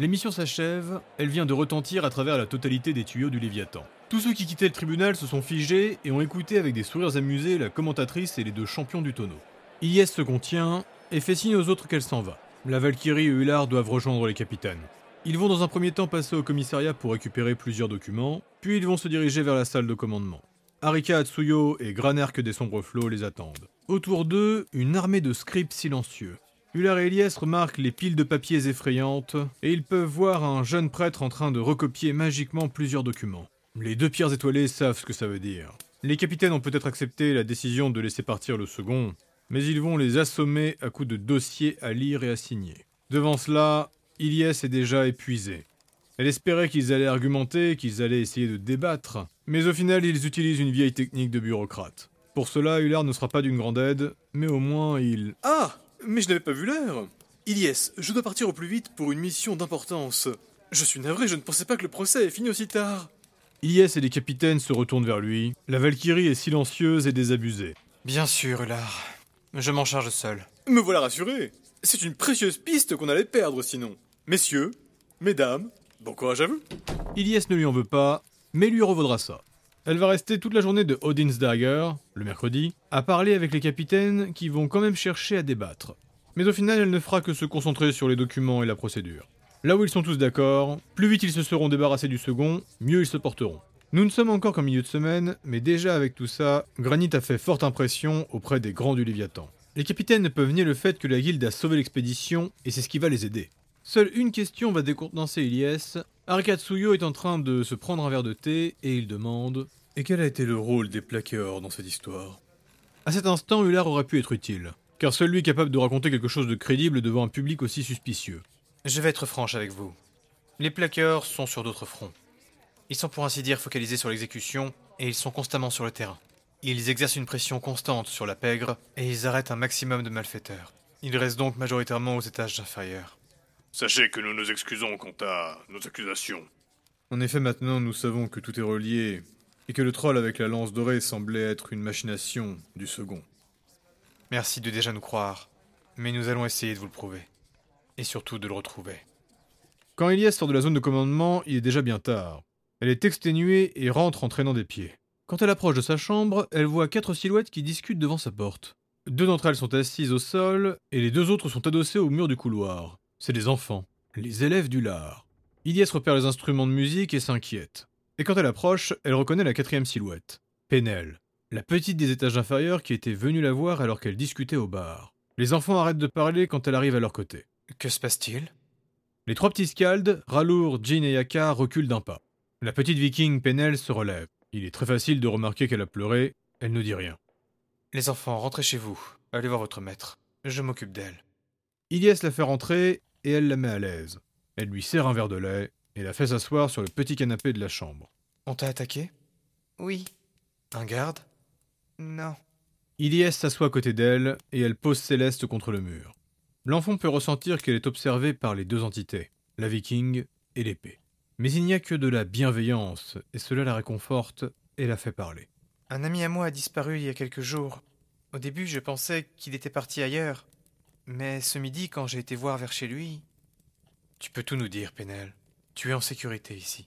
L'émission s'achève, elle vient de retentir à travers la totalité des tuyaux du Léviathan. Tous ceux qui quittaient le tribunal se sont figés et ont écouté avec des sourires amusés la commentatrice et les deux champions du tonneau. Ilyes se contient et fait signe aux autres qu'elle s'en va. La Valkyrie et Hullard doivent rejoindre les capitaines. Ils vont dans un premier temps passer au commissariat pour récupérer plusieurs documents, puis ils vont se diriger vers la salle de commandement. Harika Atsuyo et Granerk des Sombres Flots les attendent. Autour d'eux, une armée de scribes silencieux. Hullard et Elias remarquent les piles de papiers effrayantes, et ils peuvent voir un jeune prêtre en train de recopier magiquement plusieurs documents. Les deux pierres étoilées savent ce que ça veut dire. Les capitaines ont peut-être accepté la décision de laisser partir le second, mais ils vont les assommer à coups de dossiers à lire et à signer. Devant cela, Ilyes est déjà épuisé. Elle espérait qu'ils allaient argumenter, qu'ils allaient essayer de débattre, mais au final ils utilisent une vieille technique de bureaucrate. Pour cela, Hullard ne sera pas d'une grande aide, mais au moins il... Ah Mais je n'avais pas vu l'heure Ilyes, je dois partir au plus vite pour une mission d'importance. Je suis navré, je ne pensais pas que le procès est fini aussi tard. Ilyes et les capitaines se retournent vers lui. La Valkyrie est silencieuse et désabusée. Bien sûr, Hullard. Je m'en charge seul. Me voilà rassuré. C'est une précieuse piste qu'on allait perdre sinon. Messieurs, mesdames, bon courage à vous. Ilyes ne lui en veut pas, mais lui revaudra ça. Elle va rester toute la journée de Odin's Dagger, le mercredi, à parler avec les capitaines qui vont quand même chercher à débattre. Mais au final, elle ne fera que se concentrer sur les documents et la procédure. Là où ils sont tous d'accord, plus vite ils se seront débarrassés du second, mieux ils se porteront. Nous ne sommes encore qu'en milieu de semaine, mais déjà avec tout ça, Granit a fait forte impression auprès des grands du Léviathan. Les capitaines ne peuvent nier le fait que la guilde a sauvé l'expédition, et c'est ce qui va les aider. Seule une question va décontenancer Ilyes. Arkatsuyo est en train de se prendre un verre de thé, et il demande Et quel a été le rôle des plaqueurs dans cette histoire? À cet instant, Hullard aurait pu être utile, car seul lui est capable de raconter quelque chose de crédible devant un public aussi suspicieux. Je vais être franche avec vous. Les plaqueurs sont sur d'autres fronts. Ils sont pour ainsi dire focalisés sur l'exécution, et ils sont constamment sur le terrain. Ils exercent une pression constante sur la pègre, et ils arrêtent un maximum de malfaiteurs. Ils restent donc majoritairement aux étages inférieurs. Sachez que nous nous excusons quant à nos accusations. En effet, maintenant nous savons que tout est relié, et que le troll avec la lance dorée semblait être une machination du second. Merci de déjà nous croire, mais nous allons essayer de vous le prouver. Et surtout de le retrouver. Quand Elias sort de la zone de commandement, il est déjà bien tard. Elle est exténuée et rentre en traînant des pieds. Quand elle approche de sa chambre, elle voit quatre silhouettes qui discutent devant sa porte. Deux d'entre elles sont assises au sol, et les deux autres sont adossées au mur du couloir. C'est des enfants, les élèves du lard. Ilyes repère les instruments de musique et s'inquiète. Et quand elle approche, elle reconnaît la quatrième silhouette, Penel, la petite des étages inférieurs qui était venue la voir alors qu'elle discutait au bar. Les enfants arrêtent de parler quand elle arrive à leur côté. Que se passe-t-il? Les trois petits scalds, Ralour, Jean et Yaka, reculent d'un pas. La petite viking Penel se relève. Il est très facile de remarquer qu'elle a pleuré, elle ne dit rien. Les enfants, rentrez chez vous. Allez voir votre maître. Je m'occupe d'elle. Ilyes la fait rentrer et elle la met à l'aise. Elle lui sert un verre de lait et la fait s'asseoir sur le petit canapé de la chambre. On t'a attaqué? Oui. Un garde? Non. Ilyes s'assoit à côté d'elle et elle pose Céleste contre le mur. L'enfant peut ressentir qu'elle est observée par les deux entités, la viking et l'épée. Mais il n'y a que de la bienveillance, et cela la réconforte et la fait parler. Un ami à moi a disparu il y a quelques jours. Au début, je pensais qu'il était parti ailleurs. Mais ce midi, quand j'ai été voir vers chez lui, Tu peux tout nous dire, Penel. Tu es en sécurité ici.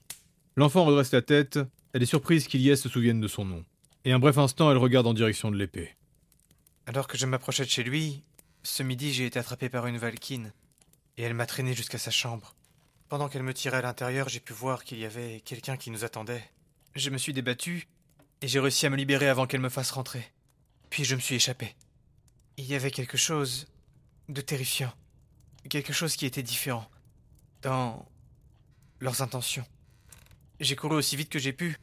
L'enfant redresse la tête, elle est surprise qu'Ilyes se souvienne de son nom. Et un bref instant, elle regarde en direction de l'épée. alors que je m'approchais de chez lui, ce midi, j'ai été attrapé par une valkyne. Et elle m'a traîné jusqu'à sa chambre. Pendant qu'elle me tirait à l'intérieur, j'ai pu voir qu'il y avait quelqu'un qui nous attendait. Je me suis débattu, et j'ai réussi à me libérer avant qu'elle me fasse rentrer. Puis je me suis échappé. Il y avait quelque chose de terrifiant. Quelque chose qui était différent. Dans leurs intentions. J'ai couru aussi vite que j'ai pu.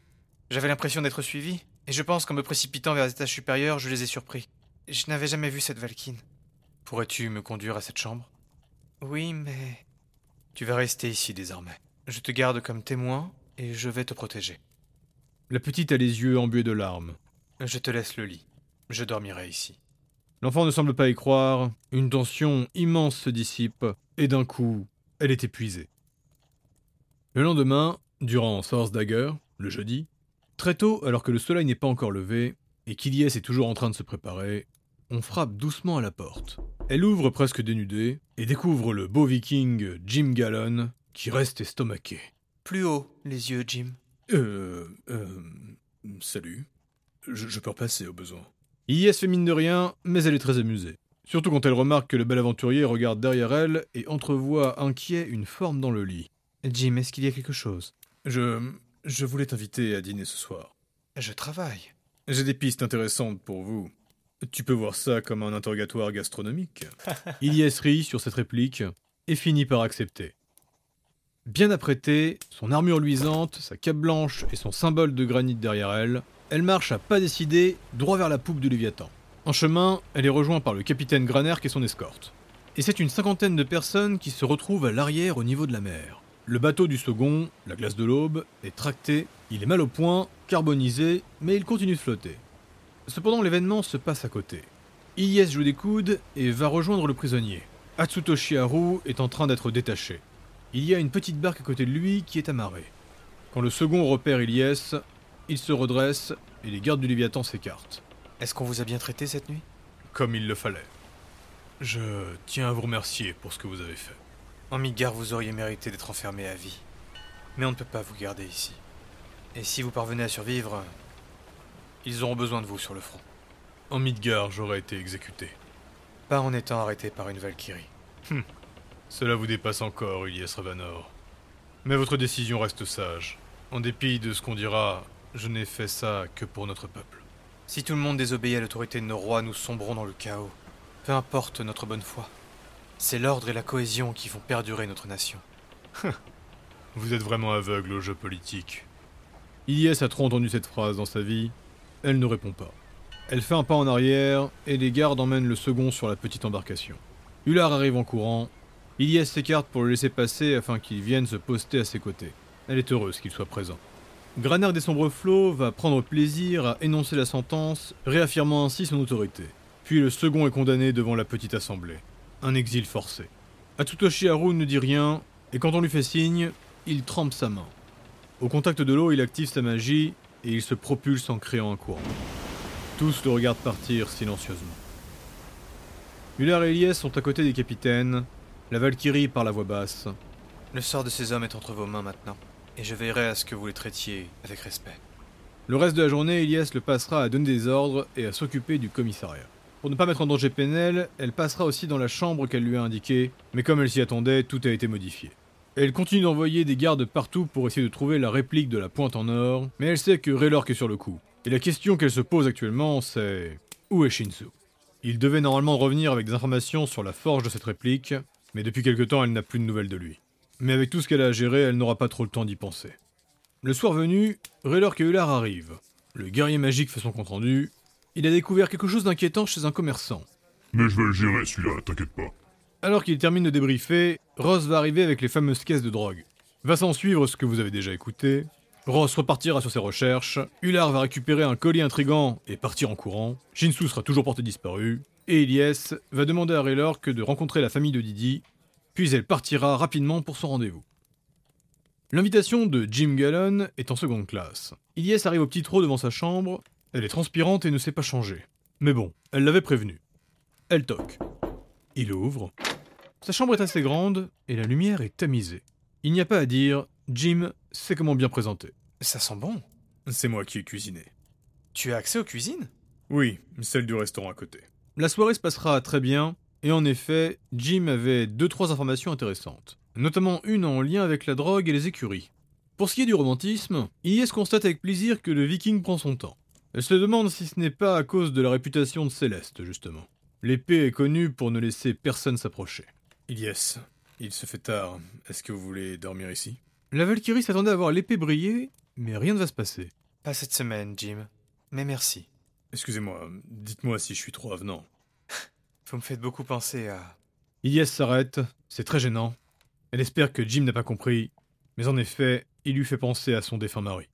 J'avais l'impression d'être suivi, et je pense qu'en me précipitant vers les étages supérieurs, je les ai surpris. Je n'avais jamais vu cette Valkyne. Pourrais-tu me conduire à cette chambre? Oui, mais Tu vas rester ici désormais. Je te garde comme témoin et je vais te protéger. La petite a les yeux embués de larmes. Je te laisse le lit. Je dormirai ici. L'enfant ne semble pas y croire, une tension immense se dissipe, et d'un coup, elle est épuisée. Le lendemain, durant Source Dagger, le jeudi, très tôt, alors que le soleil n'est pas encore levé, et qu'Iliès est toujours en train de se préparer, on frappe doucement à la porte. Elle ouvre presque dénudée, et découvre le beau viking Jim Gallon, qui reste estomaqué. Plus haut, les yeux, Jim. Euh. Euh. Salut. Je, je peux repasser au besoin. Ilyes fait mine de rien, mais elle est très amusée. Surtout quand elle remarque que le bel aventurier regarde derrière elle et entrevoit inquiet une forme dans le lit. Jim, est-ce qu'il y a quelque chose? Je. Je voulais t'inviter à dîner ce soir. Je travaille. J'ai des pistes intéressantes pour vous. Tu peux voir ça comme un interrogatoire gastronomique. Ilyes rit sur cette réplique et finit par accepter. Bien apprêtée, son armure luisante, sa cape blanche et son symbole de granit derrière elle, elle marche à pas décidé droit vers la poupe du Léviathan. En chemin, elle est rejointe par le capitaine Graner est son escorte. Et c'est une cinquantaine de personnes qui se retrouvent à l'arrière au niveau de la mer. Le bateau du second, la glace de l'aube, est tracté, il est mal au point, carbonisé, mais il continue de flotter. Cependant, l'événement se passe à côté. Ilyes joue des coudes et va rejoindre le prisonnier. Atsutoshi Haru est en train d'être détaché. Il y a une petite barque à côté de lui qui est amarrée. Quand le second repère Ilyes, il se redresse et les gardes du Léviathan s'écartent. Est-ce qu'on vous a bien traité cette nuit? Comme il le fallait. Je tiens à vous remercier pour ce que vous avez fait. En Midgard, vous auriez mérité d'être enfermé à vie. Mais on ne peut pas vous garder ici. Et si vous parvenez à survivre, ils auront besoin de vous sur le front. En Midgard, j'aurais été exécuté. Pas en étant arrêté par une Valkyrie. Cela vous dépasse encore, Ilyes Ravanor. Mais votre décision reste sage. En dépit de ce qu'on dira, je n'ai fait ça que pour notre peuple. Si tout le monde désobéit à l'autorité de nos rois, nous sombrons dans le chaos. Peu importe notre bonne foi. C'est l'ordre et la cohésion qui font perdurer notre nation. Vous êtes vraiment aveugle au jeu politique. Ilyes a trop entendu cette phrase dans sa vie. Elle ne répond pas. Elle fait un pas en arrière et les gardes emmènent le second sur la petite embarcation. Hullard arrive en courant. Ilyes s'écarte pour le laisser passer afin qu'il vienne se poster à ses côtés. Elle est heureuse qu'il soit présent. Graner des sombres flots va prendre plaisir à énoncer la sentence, réaffirmant ainsi son autorité. Puis le second est condamné devant la petite assemblée. Un exil forcé. Atsutoshi Haru ne dit rien, et quand on lui fait signe, il trempe sa main. Au contact de l'eau, il active sa magie, et il se propulse en créant un courant. Tous le regardent partir silencieusement. Muller et Elias sont à côté des capitaines, la Valkyrie par la voix basse. Le sort de ces hommes est entre vos mains maintenant, et je veillerai à ce que vous les traitiez avec respect. Le reste de la journée, Elias le passera à donner des ordres et à s'occuper du commissariat. Pour ne pas mettre en danger Penel, elle passera aussi dans la chambre qu'elle lui a indiquée, mais comme elle s'y attendait, tout a été modifié. Elle continue d'envoyer des gardes partout pour essayer de trouver la réplique de la pointe en or, mais elle sait que Raylork est sur le coup. Et la question qu'elle se pose actuellement, c'est où est Shinsu? Il devait normalement revenir avec des informations sur la forge de cette réplique, mais depuis quelque temps, elle n'a plus de nouvelles de lui. Mais avec tout ce qu'elle a à gérer, elle n'aura pas trop le temps d'y penser. Le soir venu, Raylork et Ular arrivent. Le guerrier magique fait son compte-rendu. Il a découvert quelque chose d'inquiétant chez un commerçant. Mais je vais le gérer celui-là, t'inquiète pas. Alors qu'il termine de débriefer, Ross va arriver avec les fameuses caisses de drogue. Va s'en suivre ce que vous avez déjà écouté. Ross repartira sur ses recherches. Ular va récupérer un collier intrigant et partir en courant. Shinsu sera toujours porté disparu. Et Elias va demander à Raylork de rencontrer la famille de Didi. Puis elle partira rapidement pour son rendez-vous. L'invitation de Jim Gallon est en seconde classe. Ilyes arrive au petit trot devant sa chambre. Elle est transpirante et ne s'est pas changée. Mais bon, elle l'avait prévenu. Elle toque. Il ouvre. Sa chambre est assez grande et la lumière est tamisée. Il n'y a pas à dire, Jim sait comment bien présenter. Ça sent bon. C'est moi qui ai cuisiné. Tu as accès aux cuisines? Oui, celle du restaurant à côté. La soirée se passera très bien, et en effet, Jim avait deux trois informations intéressantes, notamment une en lien avec la drogue et les écuries. Pour ce qui est du romantisme, Ilyes constate avec plaisir que le viking prend son temps. Elle se demande si ce n'est pas à cause de la réputation de Céleste, justement. L'épée est connue pour ne laisser personne s'approcher. Ilyes, il se fait tard. Est-ce que vous voulez dormir ici? La Valkyrie s'attendait à voir l'épée briller, mais rien ne va se passer. Pas cette semaine, Jim. Mais merci. Excusez-moi, dites-moi si je suis trop avenant. Vous me faites beaucoup penser à... Ilyes s'arrête, c'est très gênant. Elle espère que Jim n'a pas compris, mais en effet, il lui fait penser à son défunt mari.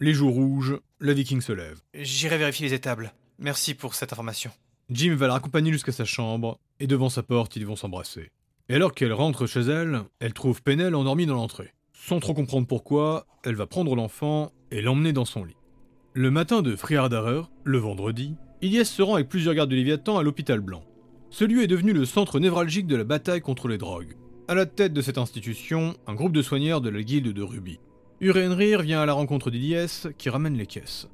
Les joues rouges, la viking se lève. J'irai vérifier les étables. Merci pour cette information. Jim va la raccompagner jusqu'à sa chambre, et devant sa porte, ils vont s'embrasser. Et alors qu'elle rentre chez elle, elle trouve Penel endormie dans l'entrée. Sans trop comprendre pourquoi, elle va prendre l'enfant et l'emmener dans son lit. Le matin de Friardarer, le vendredi, Ilyes se rend avec plusieurs gardes de Léviathan à l'hôpital blanc. Ce lieu est devenu le centre névralgique de la bataille contre les drogues. À la tête de cette institution, un groupe de soigneurs de la guilde de Ruby. Urenrir vient à la rencontre d'Iliès qui ramène les caisses.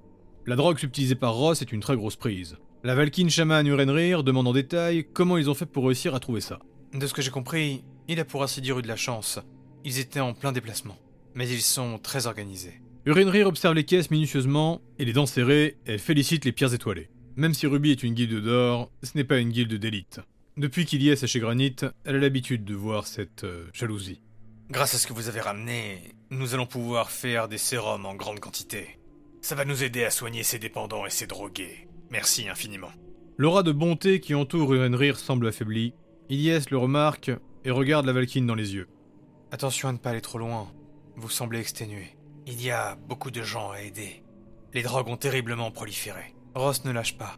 La drogue subtilisée par Ross est une très grosse prise. La Valkyne chaman Urenrir demande en détail comment ils ont fait pour réussir à trouver ça. De ce que j'ai compris, il a pour ainsi dire eu de la chance. Ils étaient en plein déplacement. Mais ils sont très organisés. Urenrir observe les caisses minutieusement et les dents serrées, elle félicite les pierres étoilées. Même si Ruby est une guilde d'or, ce n'est pas une guilde d'élite. Depuis qu'il y est chez Granit, elle a l'habitude de voir cette euh, jalousie. Grâce à ce que vous avez ramené, nous allons pouvoir faire des sérums en grande quantité. Ça va nous aider à soigner ces dépendants et ces drogués. Merci infiniment. L'aura de bonté qui entoure Urenrir semble affaiblie. Ilyes le remarque et regarde la Valkyne dans les yeux. Attention à ne pas aller trop loin. Vous semblez exténué. Il y a beaucoup de gens à aider. Les drogues ont terriblement proliféré. Ross ne lâche pas.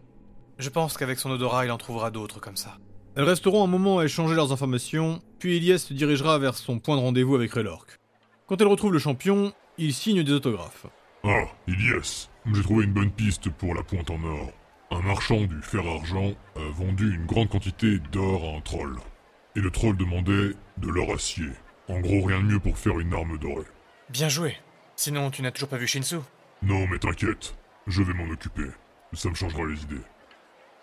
Je pense qu'avec son odorat, il en trouvera d'autres comme ça. Elles resteront un moment à échanger leurs informations, puis Ilyes se dirigera vers son point de rendez-vous avec Raylork. Quand elle retrouve le champion, il signe des autographes. Ah, Ilyes, j'ai trouvé une bonne piste pour la pointe en or. Un marchand du fer-argent a vendu une grande quantité d'or à un troll. Et le troll demandait de l'or acier. En gros, rien de mieux pour faire une arme dorée. Bien joué. Sinon, tu n'as toujours pas vu Shinsu Non, mais t'inquiète, je vais m'en occuper. Ça me changera les idées.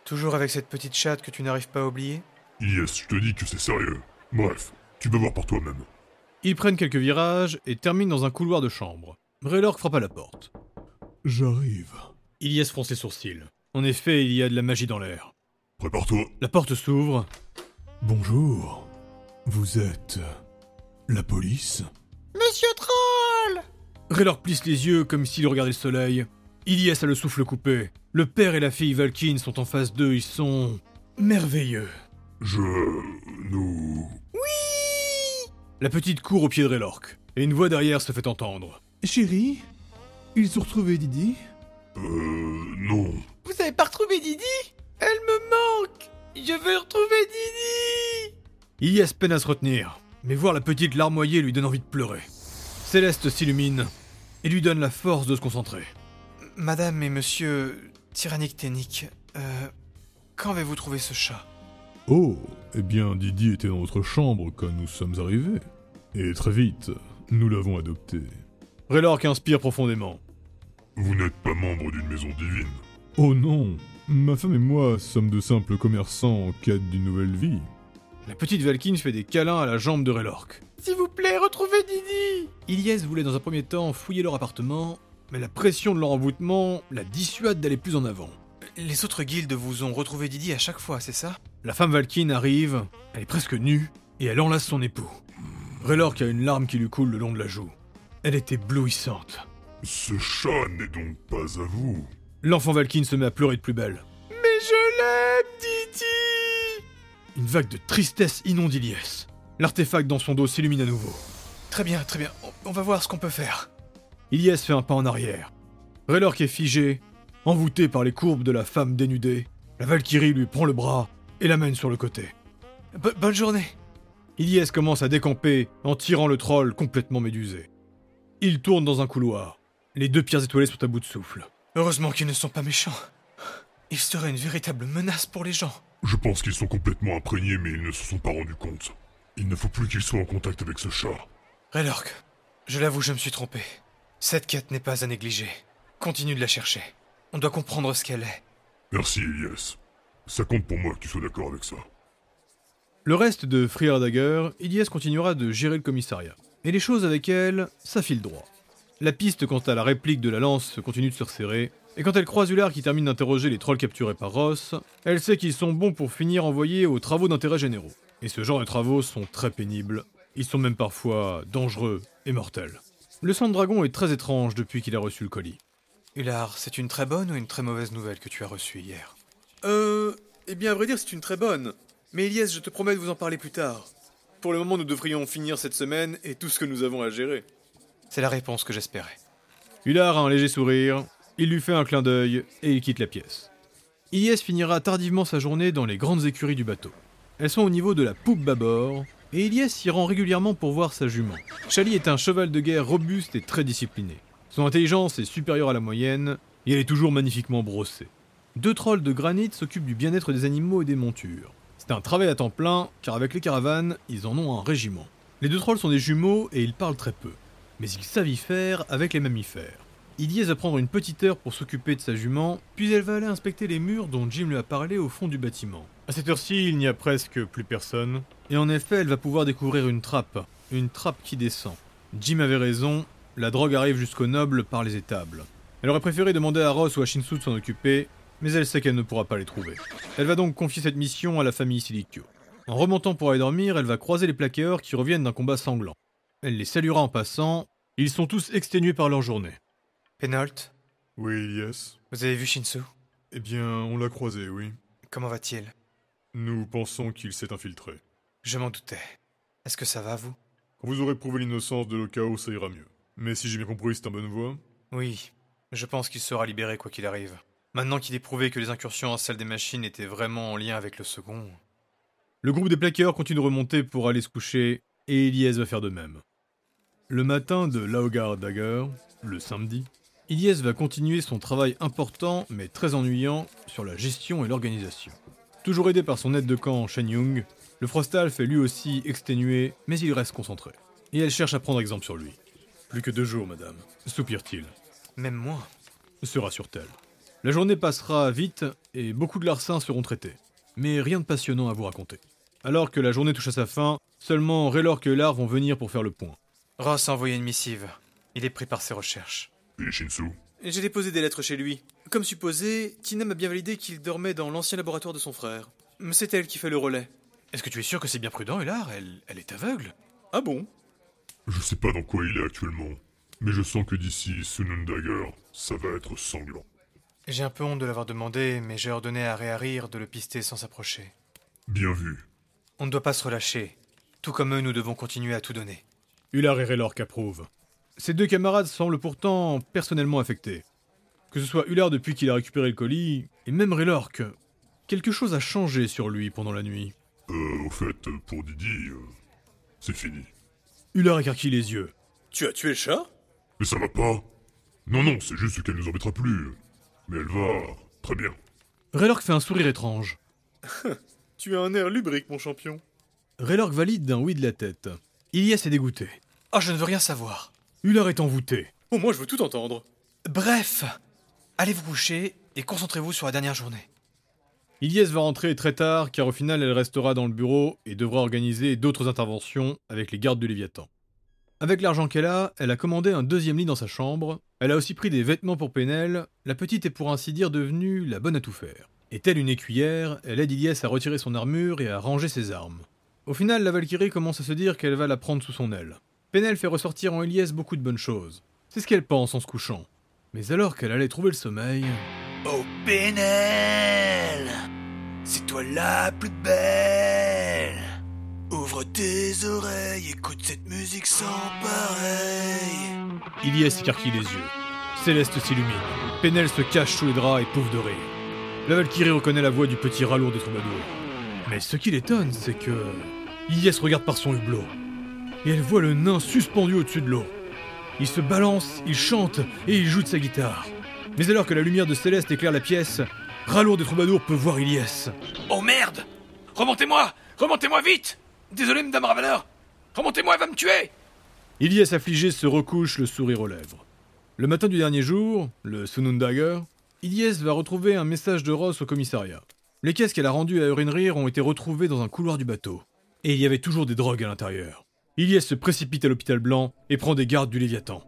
Toujours avec cette petite chatte que tu n'arrives pas à oublier Yes, je te dis que c'est sérieux. Bref, tu peux voir par toi-même. Ils prennent quelques virages et terminent dans un couloir de chambre. Raylork frappe à la porte. J'arrive. Ilyes fronce les sourcils. En effet, il y a de la magie dans l'air. Prépare-toi. La porte s'ouvre. Bonjour. Vous êtes... la police? Monsieur Troll Raylork plisse les yeux comme s'il regardait le soleil. Ilyes a le souffle coupé. Le père et la fille Valkyne sont en face d'eux, ils sont... merveilleux. Je... nous... La petite court au pied de Raylork, et une voix derrière se fait entendre. Chérie Ils ont retrouvé Didi? Euh... non. Vous avez pas retrouvé Didi? Elle me manque Je veux retrouver Didi Ilyes peine à se retenir, mais voir la petite larmoyer lui donne envie de pleurer. Céleste s'illumine et lui donne la force de se concentrer. Madame et monsieur Tyrannique Ténique, euh, quand avez-vous trouvé ce chat? Oh, eh bien Didi était dans notre chambre quand nous sommes arrivés. Et très vite, nous l'avons adopté. Raylork inspire profondément. Vous n'êtes pas membre d'une maison divine. Oh non, ma femme et moi sommes de simples commerçants en quête d'une nouvelle vie. La petite Valkyne fait des câlins à la jambe de Raylork. S'il vous plaît, retrouvez Didi Ilyes voulait dans un premier temps fouiller leur appartement, mais la pression de leur envoûtement la dissuade d'aller plus en avant. Les autres guildes vous ont retrouvé Didi à chaque fois, c'est ça? La femme Valkyne arrive, elle est presque nue, et elle enlace son époux. Raylork a une larme qui lui coule le long de la joue. Elle est éblouissante. Ce chat n'est donc pas à vous. L'enfant Valkyne se met à pleurer de plus belle. Mais je l'aime, Didi Une vague de tristesse inonde Ilyes. L'artefact dans son dos s'illumine à nouveau. Très bien, très bien. On- On va voir ce qu'on peut faire. Ilyes fait un pas en arrière. Raylork est figé, envoûté par les courbes de la femme dénudée. La Valkyrie lui prend le bras et l'amène sur le côté. Bo- bonne journée. Ilyes commence à décamper en tirant le troll complètement médusé. Il tourne dans un couloir. Les deux pierres étoilées sont à bout de souffle. Heureusement qu'ils ne sont pas méchants. Ils seraient une véritable menace pour les gens. Je pense qu'ils sont complètement imprégnés, mais ils ne se sont pas rendus compte. Il ne faut plus qu'ils soient en contact avec ce chat. Raylork, je l'avoue, je me suis trompé. Cette quête n'est pas à négliger. Continue de la chercher. On doit comprendre ce qu'elle est. Merci, Elias. Ça compte pour moi que tu sois d'accord avec ça. Le reste de Freer Dagger, Ilyes continuera de gérer le commissariat. Et les choses avec elle, ça file droit. La piste quant à la réplique de la lance continue de se resserrer, et quand elle croise Ular qui termine d'interroger les trolls capturés par Ross, elle sait qu'ils sont bons pour finir envoyés aux travaux d'intérêt généraux. Et ce genre de travaux sont très pénibles, ils sont même parfois dangereux et mortels. Le sang de dragon est très étrange depuis qu'il a reçu le colis. Ular, c'est une très bonne ou une très mauvaise nouvelle que tu as reçue hier? Euh. Eh bien, à vrai dire, c'est une très bonne. Mais Elias, je te promets de vous en parler plus tard. Pour le moment, nous devrions finir cette semaine et tout ce que nous avons à gérer. C'est la réponse que j'espérais. Ular a un léger sourire, il lui fait un clin d'œil et il quitte la pièce. Ilyes finira tardivement sa journée dans les grandes écuries du bateau. Elles sont au niveau de la poupe bâbord, et Ilyes s'y rend régulièrement pour voir sa jument. Chali est un cheval de guerre robuste et très discipliné. Son intelligence est supérieure à la moyenne, et elle est toujours magnifiquement brossée. Deux trolls de granit s'occupent du bien-être des animaux et des montures. Ce C'est un travail à temps plein, car avec les caravanes, ils en ont un régiment. Les deux trolls sont des jumeaux et ils parlent très peu. Mais ils savent y faire avec les mammifères. Ilyes va prendre une petite heure pour s'occuper de sa jument, puis elle va aller inspecter les murs dont Jim lui a parlé au fond du bâtiment. À cette heure-ci, il n'y a presque plus personne, et en effet, elle va pouvoir découvrir une trappe, une trappe qui descend. Jim avait raison, la drogue arrive jusqu'au noble par les étables. Elle aurait préféré demander à Ross ou à Shinsu de s'en occuper, mais elle sait qu'elle ne pourra pas les trouver. Elle va donc confier cette mission à la famille Siliccio. En remontant pour aller dormir, elle va croiser les plaqueurs qui reviennent d'un combat sanglant. Elle les saluera en passant, ils sont tous exténués par leur journée. Pénolt, Oui, yes. vous avez vu Shinsu? Eh bien, on l'a croisé, oui. Comment va-t-il? Nous pensons qu'il s'est infiltré. Je m'en doutais. Est-ce que ça va, vous? Quand vous aurez prouvé l'innocence de Lokao, ça ira mieux. Mais si j'ai bien compris, c'est en bonne voie. Oui, je pense qu'il sera libéré quoi qu'il arrive. Maintenant qu'il est prouvé que les incursions en salle des machines étaient vraiment en lien avec le second. Le groupe des plaqueurs continue de remonter pour aller se coucher, et Ilyes va faire de même. Le matin de Laogar Dagger, le samedi, Ilyes va continuer son travail important mais très ennuyant sur la gestion et l'organisation. Toujours aidé par son aide de camp Shen Yung, le Frostalf est lui aussi exténué, mais il reste concentré. Et elle cherche à prendre exemple sur lui. Plus que deux jours, madame, soupire-t-il. Même moi. se rassure-t-elle. La journée passera vite et beaucoup de larcins seront traités. Mais rien de passionnant à vous raconter. Alors que la journée touche à sa fin, seulement Raylor et Lar vont venir pour faire le point. Ross a envoyé une missive. Il est pris par ses recherches. Et Shinsu? J'ai déposé des lettres chez lui. Comme supposé, Tina m'a bien validé qu'il dormait dans l'ancien laboratoire de son frère. C'est elle qui fait le relais. Est-ce que tu es sûr que c'est bien prudent, Ular elle, elle est aveugle Ah bon? Je sais pas dans quoi il est actuellement, mais je sens que d'ici Sunun Dagger, ça va être sanglant. J'ai un peu honte de l'avoir demandé, mais j'ai ordonné à Réharir de le pister sans s'approcher. Bien vu. On ne doit pas se relâcher. Tout comme eux, nous devons continuer à tout donner. Ular et Raylor qu'approuvent. Ces deux camarades semblent pourtant personnellement affectés. Que ce soit Ular depuis qu'il a récupéré le colis, et même Raylor que quelque chose a changé sur lui pendant la nuit. Euh, au fait, pour Didi, euh, c'est fini. Ular écarquille les yeux. Tu as tué le chat? Mais ça va pas Non, non, c'est juste qu'elle nous embêtera plus. Mais elle va très bien. Raylork fait un sourire étrange. Tu as un air lubrique, mon champion. Raylork valide d'un oui de la tête. Ilias est dégoûté. Oh, je ne veux rien savoir. Ular est envoûté. Oh, moi je veux tout entendre. Bref, allez vous coucher et concentrez-vous sur la dernière journée. Ilias va rentrer très tard car au final elle restera dans le bureau et devra organiser d'autres interventions avec les gardes du Léviathan. Avec l'argent qu'elle a, elle a commandé un deuxième lit dans sa chambre, elle a aussi pris des vêtements pour Penel, la petite est pour ainsi dire devenue la bonne à tout faire. Et telle une écuyère, elle aide Ilias à retirer son armure et à ranger ses armes. Au final, la Valkyrie commence à se dire qu'elle va la prendre sous son aile. Penel fait ressortir en Ilias beaucoup de bonnes choses. C'est ce qu'elle pense en se couchant. Mais alors qu'elle allait trouver le sommeil... Oh Pénel C'est toi la plus belle Ouvre tes oreilles, écoute cette musique sans pareil Ilias écarquille les yeux. Céleste s'illumine. Penel se cache sous les draps et pouffe de rire. La Valkyrie reconnaît la voix du petit ralour des troubadours. Mais ce qui l'étonne, c'est que. Ilias regarde par son hublot. Et elle voit le nain suspendu au-dessus de l'eau. Il se balance, il chante et il joue de sa guitare. Mais alors que la lumière de Céleste éclaire la pièce, Ralour des troubadours peut voir Ilias. Oh merde Remontez-moi Remontez-moi vite Désolé, Madame Ravaleur Remontez-moi, elle va me tuer Ilias affligé se recouche le sourire aux lèvres. Le matin du dernier jour, le Sunundager, Ilias va retrouver un message de Ross au commissariat. Les caisses qu'elle a rendues à Urinrir ont été retrouvées dans un couloir du bateau. Et il y avait toujours des drogues à l'intérieur. Ilias se précipite à l'hôpital blanc et prend des gardes du Léviathan.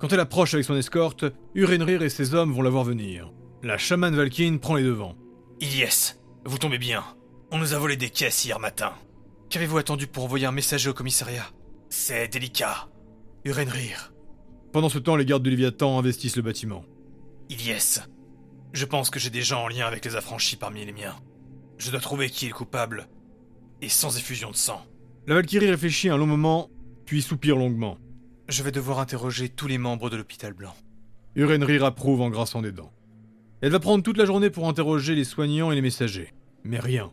Quand elle approche avec son escorte, Urenrir et ses hommes vont la voir venir. La chamane Valkyne prend les devants. Ilyes, vous tombez bien. On nous a volé des caisses hier matin. Qu'avez-vous attendu pour envoyer un messager au commissariat? C'est délicat. Urenrir. Pendant ce temps, les gardes du Léviathan investissent le bâtiment. Ilyes, je pense que j'ai des gens en lien avec les affranchis parmi les miens. Je dois trouver qui est le coupable. Et sans effusion de sang. La Valkyrie réfléchit un long moment, puis soupire longuement. Je vais devoir interroger tous les membres de l'hôpital blanc. Urenrir approuve en grinçant des dents. Elle va prendre toute la journée pour interroger les soignants et les messagers. Mais rien,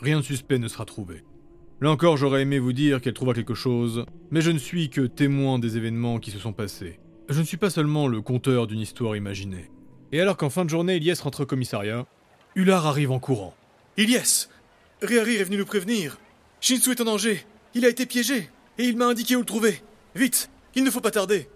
rien de suspect ne sera trouvé. Là encore, j'aurais aimé vous dire qu'elle trouva quelque chose, mais je ne suis que témoin des événements qui se sont passés. Je ne suis pas seulement le conteur d'une histoire imaginée. Et alors qu'en fin de journée, Elias rentre au commissariat, Ular arrive en courant. Ilyes Réarir est venu nous prévenir. Shinsu est en danger. Il a été piégé. Et il m'a indiqué où le trouver. Vite, il ne faut pas tarder.